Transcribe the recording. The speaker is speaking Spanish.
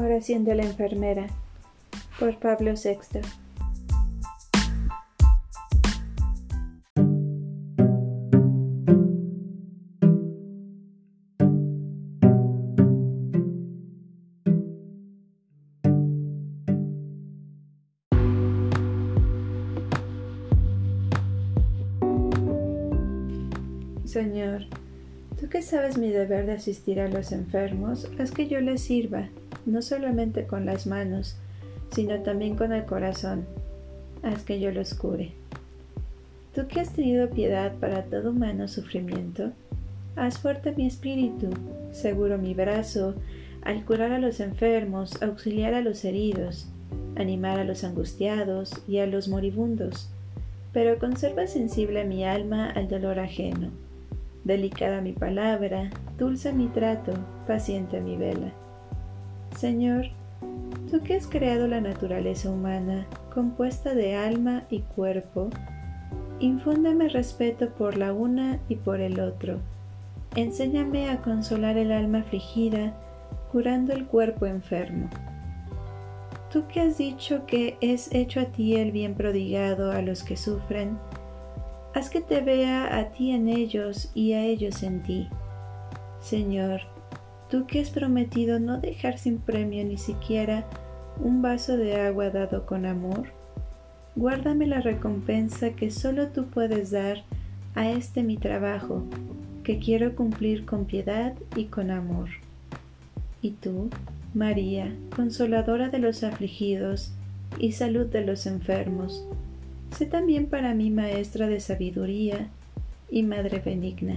Oración de la enfermera por Pablo VI. Señor, tú que sabes mi deber de asistir a los enfermos, haz que yo les sirva no solamente con las manos, sino también con el corazón. Haz que yo los cure. Tú que has tenido piedad para todo humano sufrimiento, haz fuerte mi espíritu, seguro mi brazo, al curar a los enfermos, auxiliar a los heridos, animar a los angustiados y a los moribundos, pero conserva sensible mi alma al dolor ajeno. Delicada mi palabra, dulce mi trato, paciente mi vela. Señor, tú que has creado la naturaleza humana, compuesta de alma y cuerpo, infúndeme respeto por la una y por el otro. Enséñame a consolar el alma afligida, curando el cuerpo enfermo. Tú que has dicho que es hecho a ti el bien prodigado a los que sufren, haz que te vea a ti en ellos y a ellos en ti. Señor, tú que has prometido no dejar sin premio ni siquiera un vaso de agua dado con amor, guárdame la recompensa que solo tú puedes dar a este mi trabajo, que quiero cumplir con piedad y con amor. Y tú, María, consoladora de los afligidos y salud de los enfermos, sé también para mí maestra de sabiduría y madre benigna.